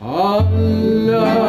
Allah.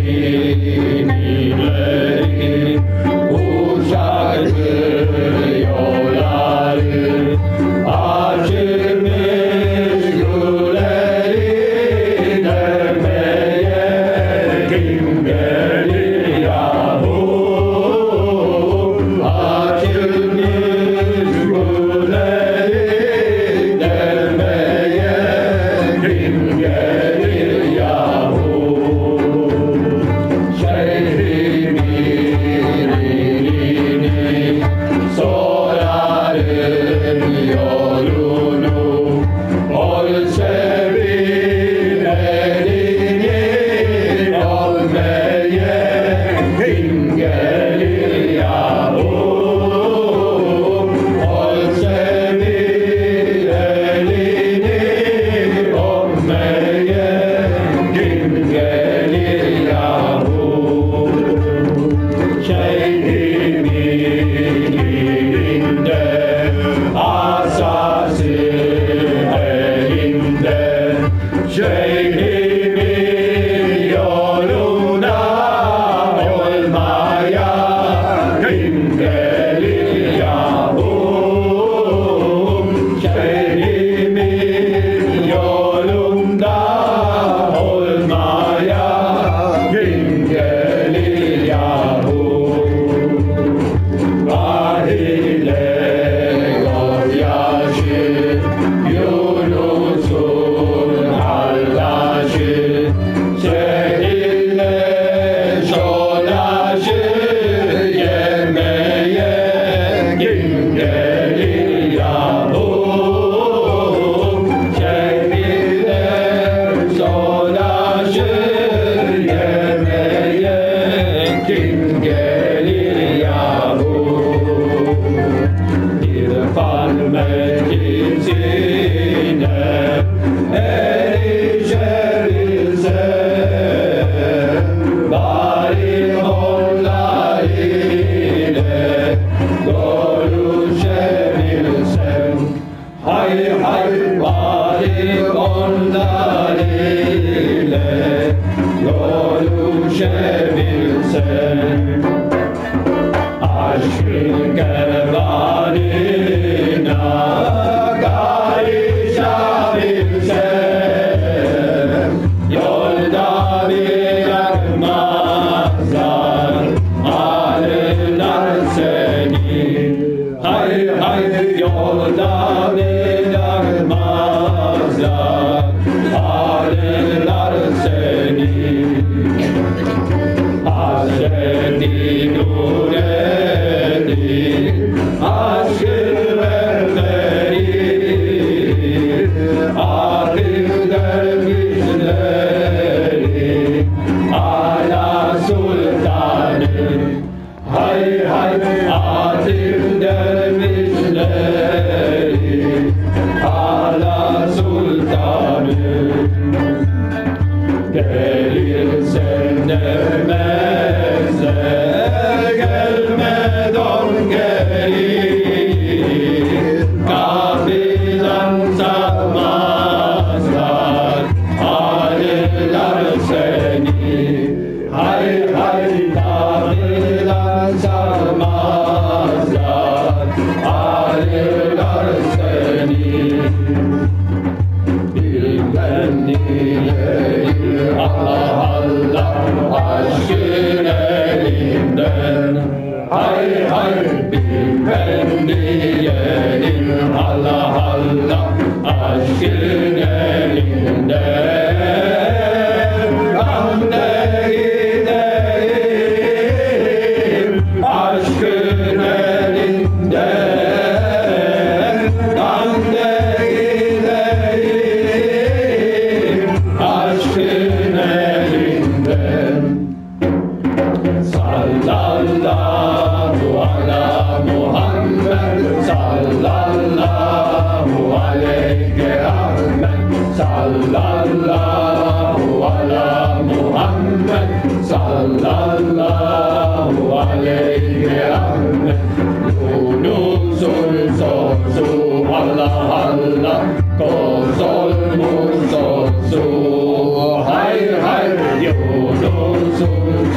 Amen. Hallelujah.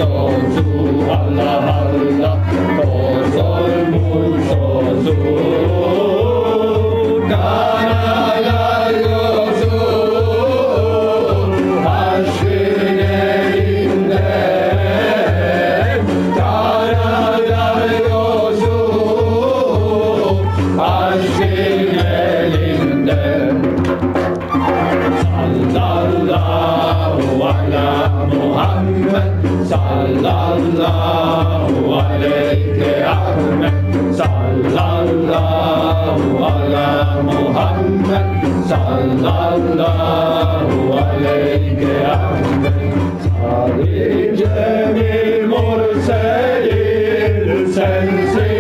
soul to Allah. sallallahu ala Muhammed sallallahu aleyke Ahmet Sari cemil murselin sensin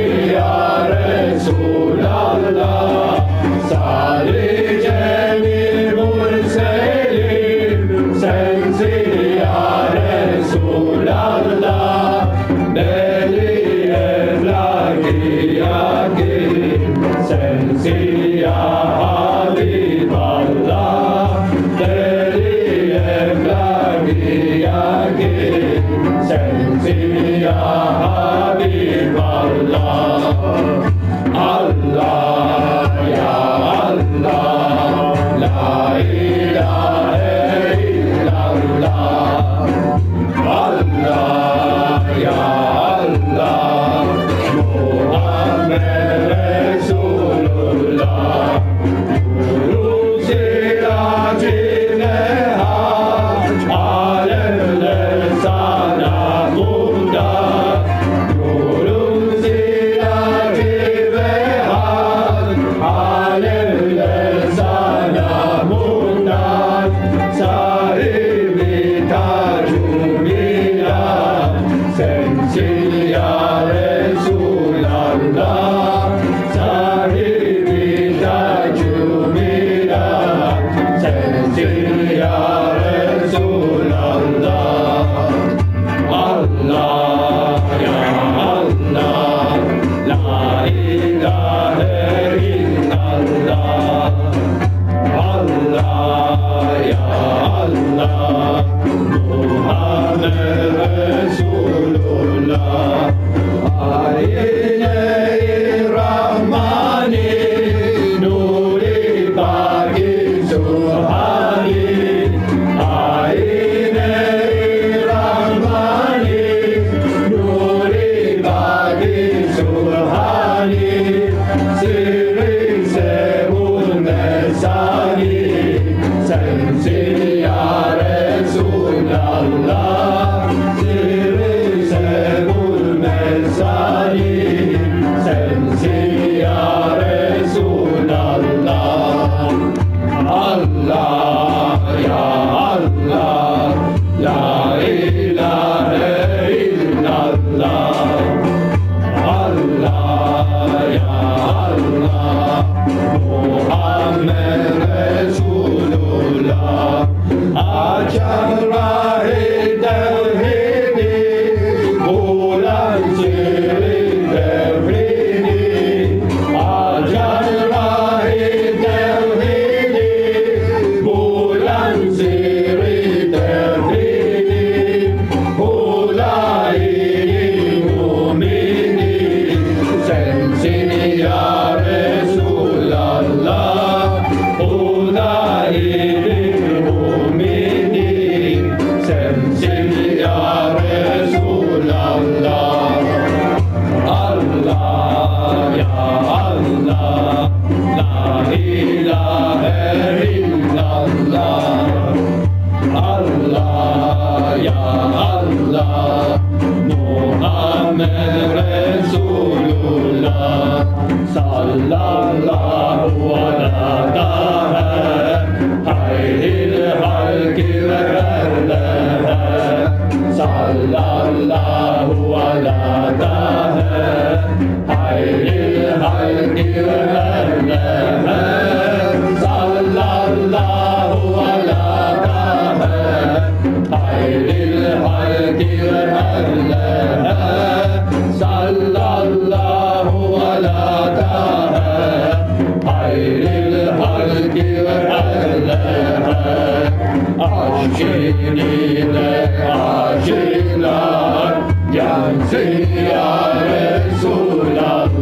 Akine aşıklar gelsin ya Resulallah.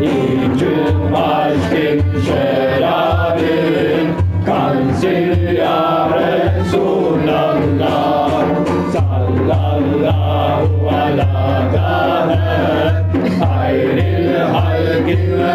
İçin aşkın şerabin kansın ya Resulallah. Sallallahu ala tahe hayril halkin ve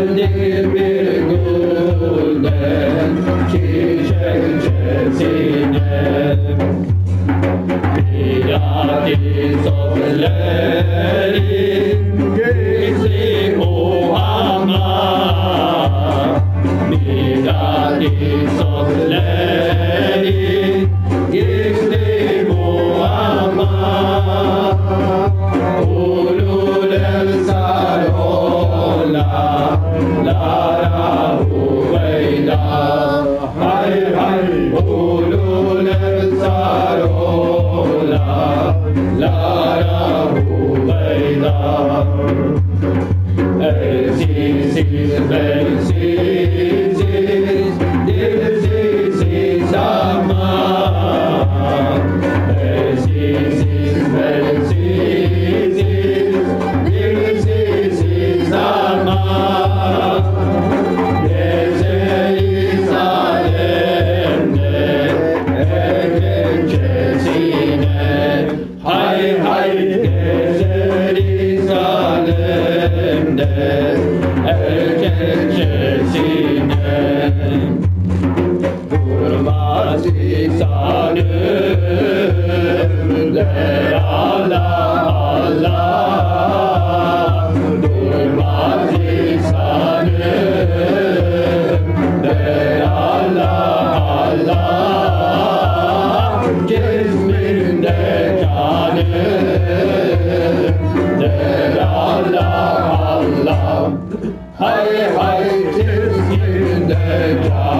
geldik bir günde çiçekçesine Bilati sofleri today. Allah, Allah, Hay Hay, tis you,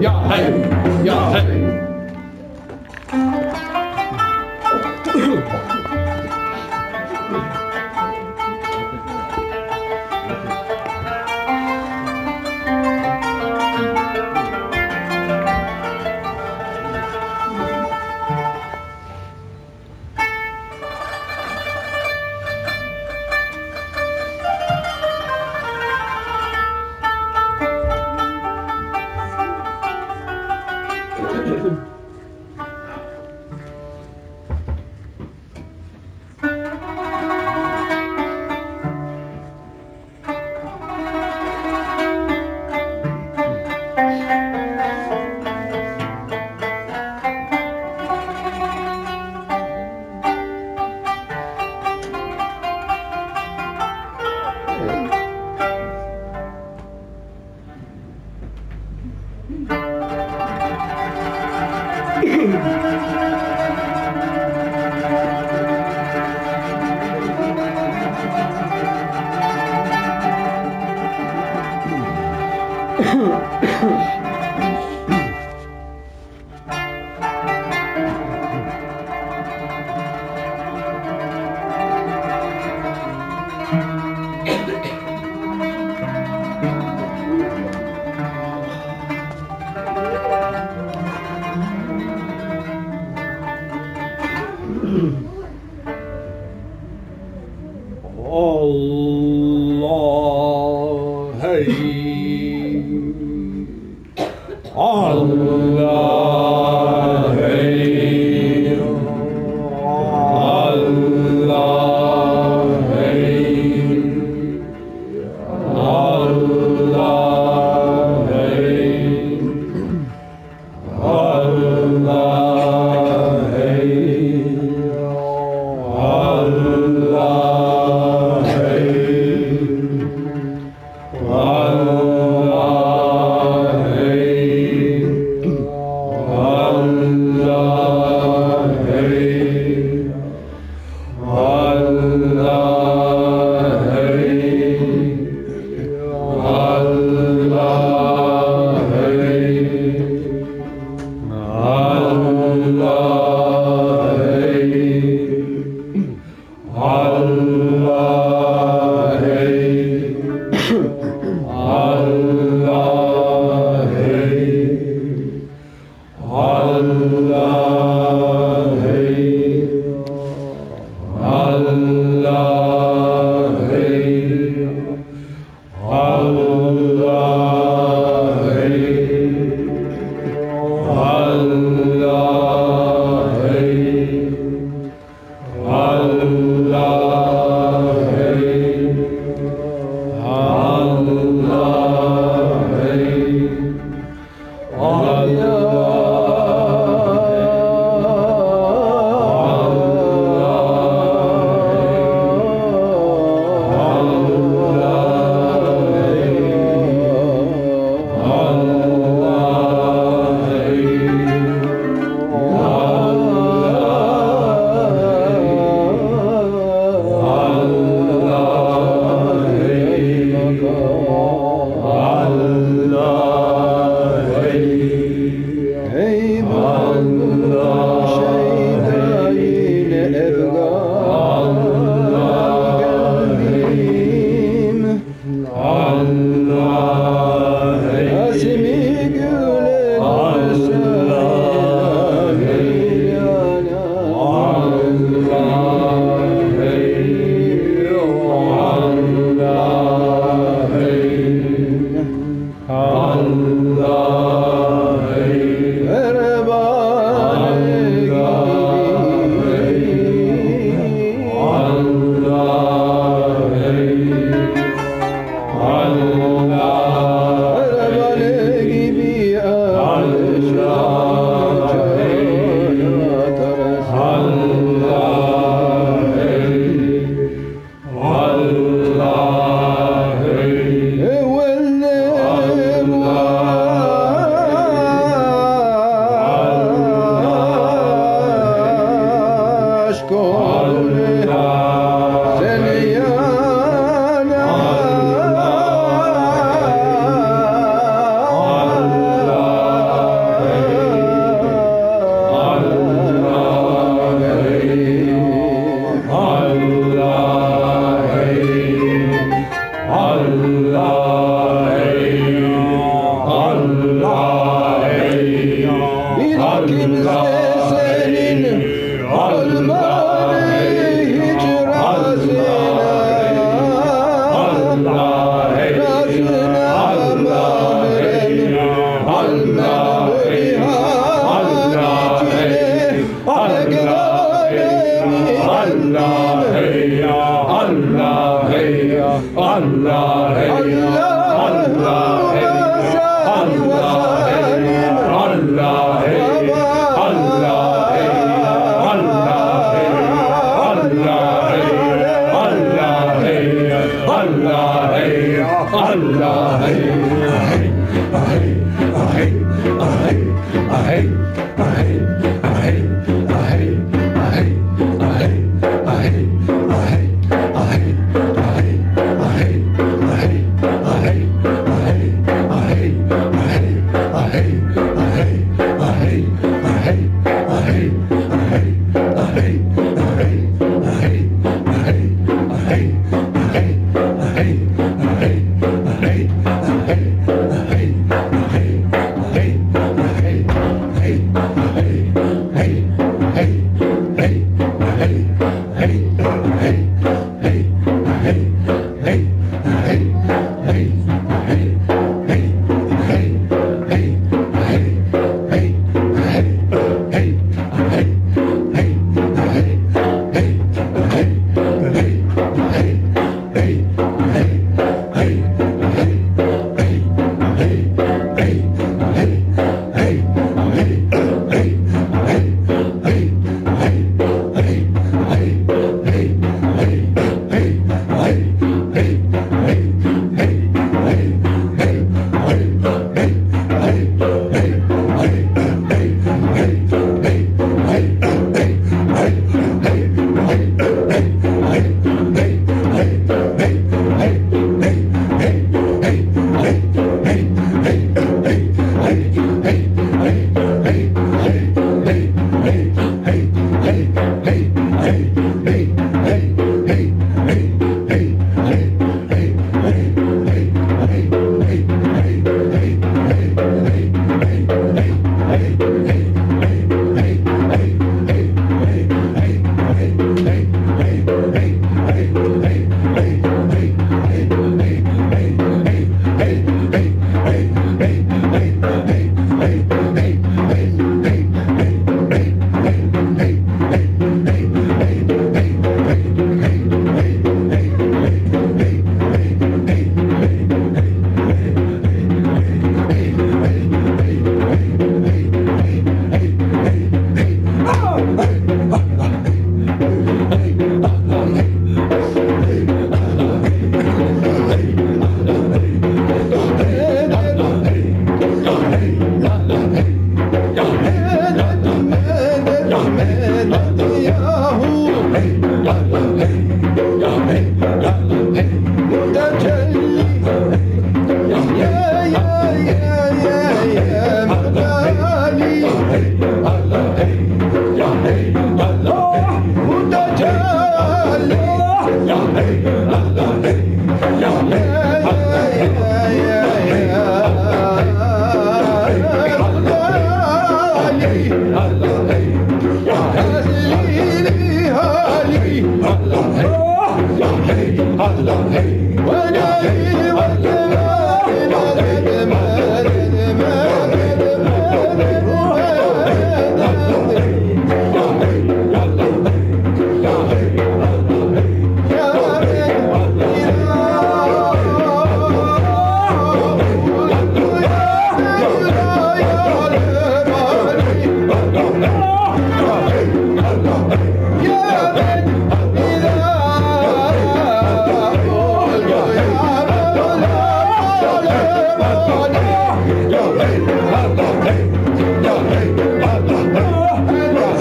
Yeah, hey, yeah, hey. I, I,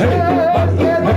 Yeah.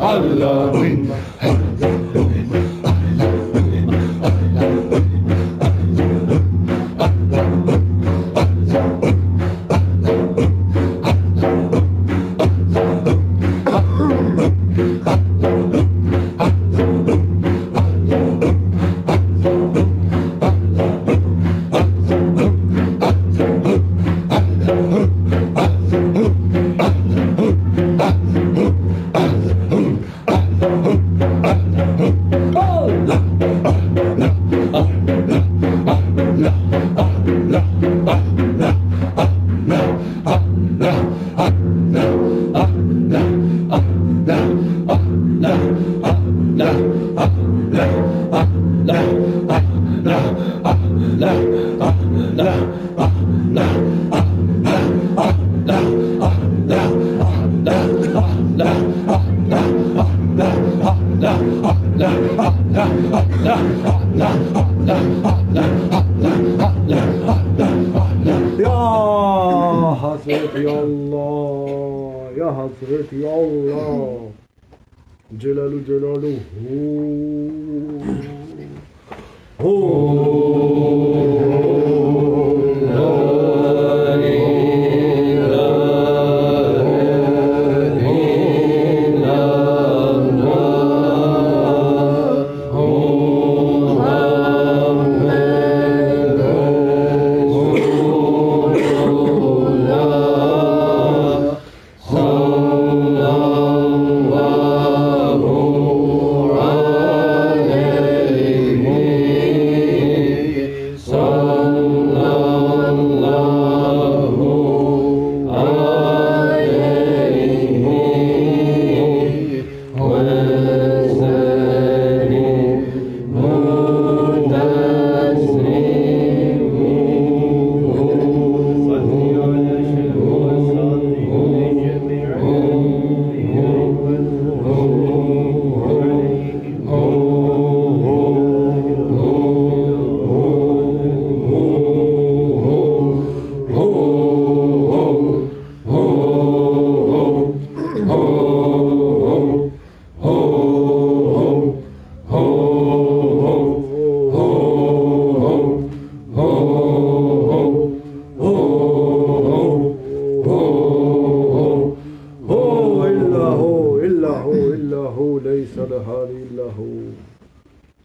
Allah 来啊，来。